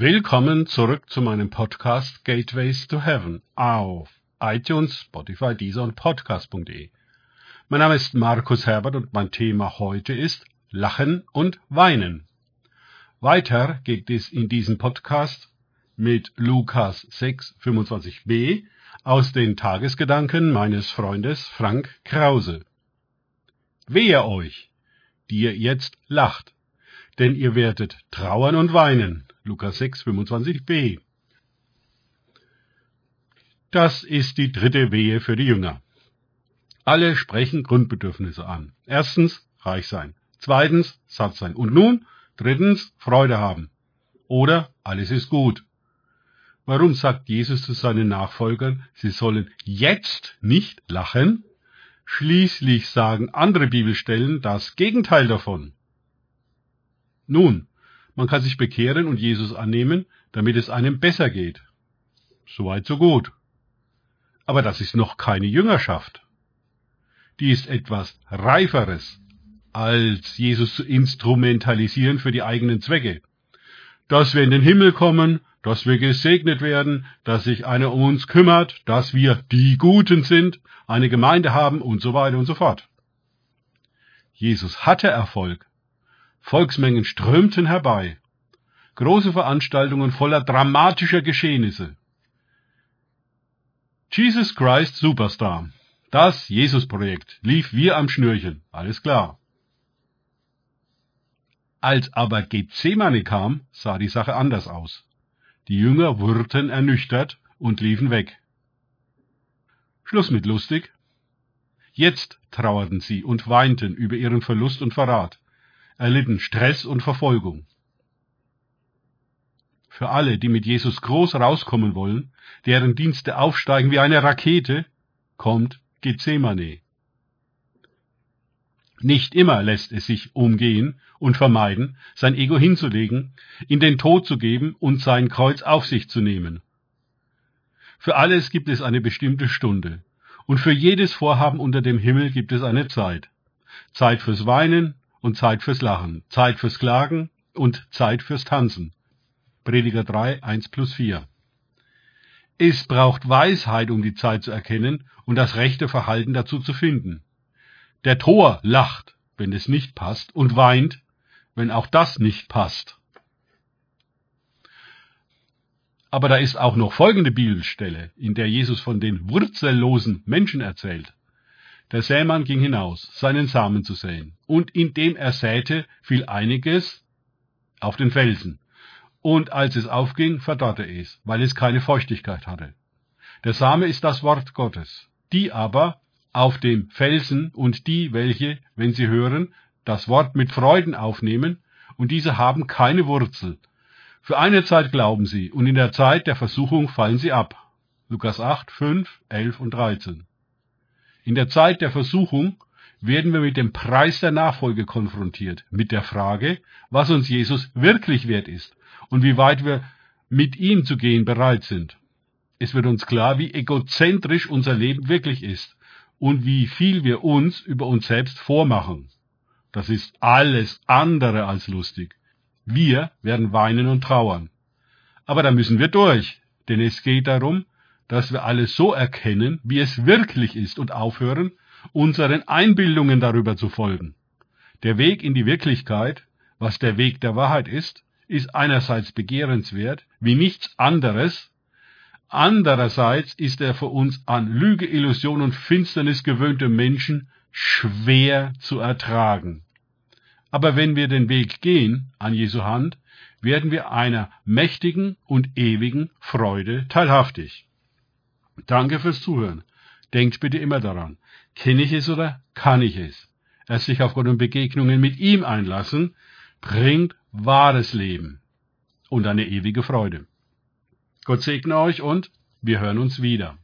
Willkommen zurück zu meinem Podcast Gateways to Heaven auf iTunes, Spotify, Deezer und Podcast.de. Mein Name ist Markus Herbert und mein Thema heute ist Lachen und Weinen. Weiter geht es in diesem Podcast mit Lukas 6, 25b aus den Tagesgedanken meines Freundes Frank Krause. Wehe euch, die ihr jetzt lacht, denn ihr werdet trauern und weinen Lukas 6, 25b. Das ist die dritte Wehe für die Jünger. Alle sprechen Grundbedürfnisse an. Erstens, reich sein. Zweitens, satt sein. Und nun, drittens, Freude haben. Oder alles ist gut. Warum sagt Jesus zu seinen Nachfolgern, sie sollen jetzt nicht lachen? Schließlich sagen andere Bibelstellen das Gegenteil davon. Nun, man kann sich bekehren und Jesus annehmen, damit es einem besser geht. Soweit so gut. Aber das ist noch keine Jüngerschaft. Die ist etwas Reiferes, als Jesus zu instrumentalisieren für die eigenen Zwecke. Dass wir in den Himmel kommen, dass wir gesegnet werden, dass sich einer um uns kümmert, dass wir die Guten sind, eine Gemeinde haben und so weiter und so fort. Jesus hatte Erfolg, Volksmengen strömten herbei. Große Veranstaltungen voller dramatischer Geschehnisse. Jesus Christ Superstar. Das Jesus-Projekt lief wie am Schnürchen. Alles klar. Als aber Gethsemane kam, sah die Sache anders aus. Die Jünger wurden ernüchtert und liefen weg. Schluss mit lustig. Jetzt trauerten sie und weinten über ihren Verlust und Verrat erlitten Stress und Verfolgung. Für alle, die mit Jesus groß rauskommen wollen, deren Dienste aufsteigen wie eine Rakete, kommt Gethsemane. Nicht immer lässt es sich umgehen und vermeiden, sein Ego hinzulegen, in den Tod zu geben und sein Kreuz auf sich zu nehmen. Für alles gibt es eine bestimmte Stunde, und für jedes Vorhaben unter dem Himmel gibt es eine Zeit. Zeit fürs Weinen, und Zeit fürs Lachen, Zeit fürs Klagen und Zeit fürs Tanzen. Prediger 3, 1 plus 4. Es braucht Weisheit, um die Zeit zu erkennen und das rechte Verhalten dazu zu finden. Der Tor lacht, wenn es nicht passt, und weint, wenn auch das nicht passt. Aber da ist auch noch folgende Bibelstelle, in der Jesus von den wurzellosen Menschen erzählt. Der Sämann ging hinaus, seinen Samen zu säen, und indem er säte, fiel einiges auf den Felsen, und als es aufging, verdorrte es, weil es keine Feuchtigkeit hatte. Der Same ist das Wort Gottes, die aber auf dem Felsen und die, welche, wenn sie hören, das Wort mit Freuden aufnehmen, und diese haben keine Wurzel. Für eine Zeit glauben sie, und in der Zeit der Versuchung fallen sie ab. Lukas 8, 5, 11 und 13. In der Zeit der Versuchung werden wir mit dem Preis der Nachfolge konfrontiert, mit der Frage, was uns Jesus wirklich wert ist und wie weit wir mit ihm zu gehen bereit sind. Es wird uns klar, wie egozentrisch unser Leben wirklich ist und wie viel wir uns über uns selbst vormachen. Das ist alles andere als lustig. Wir werden weinen und trauern. Aber da müssen wir durch, denn es geht darum, dass wir alles so erkennen, wie es wirklich ist und aufhören, unseren Einbildungen darüber zu folgen. Der Weg in die Wirklichkeit, was der Weg der Wahrheit ist, ist einerseits begehrenswert wie nichts anderes, andererseits ist er für uns an Lüge, Illusion und Finsternis gewöhnte Menschen schwer zu ertragen. Aber wenn wir den Weg gehen an Jesu Hand, werden wir einer mächtigen und ewigen Freude teilhaftig. Danke fürs Zuhören. Denkt bitte immer daran, kenne ich es oder kann ich es? Erst sich auf Gott und Begegnungen mit ihm einlassen, bringt wahres Leben und eine ewige Freude. Gott segne euch und wir hören uns wieder.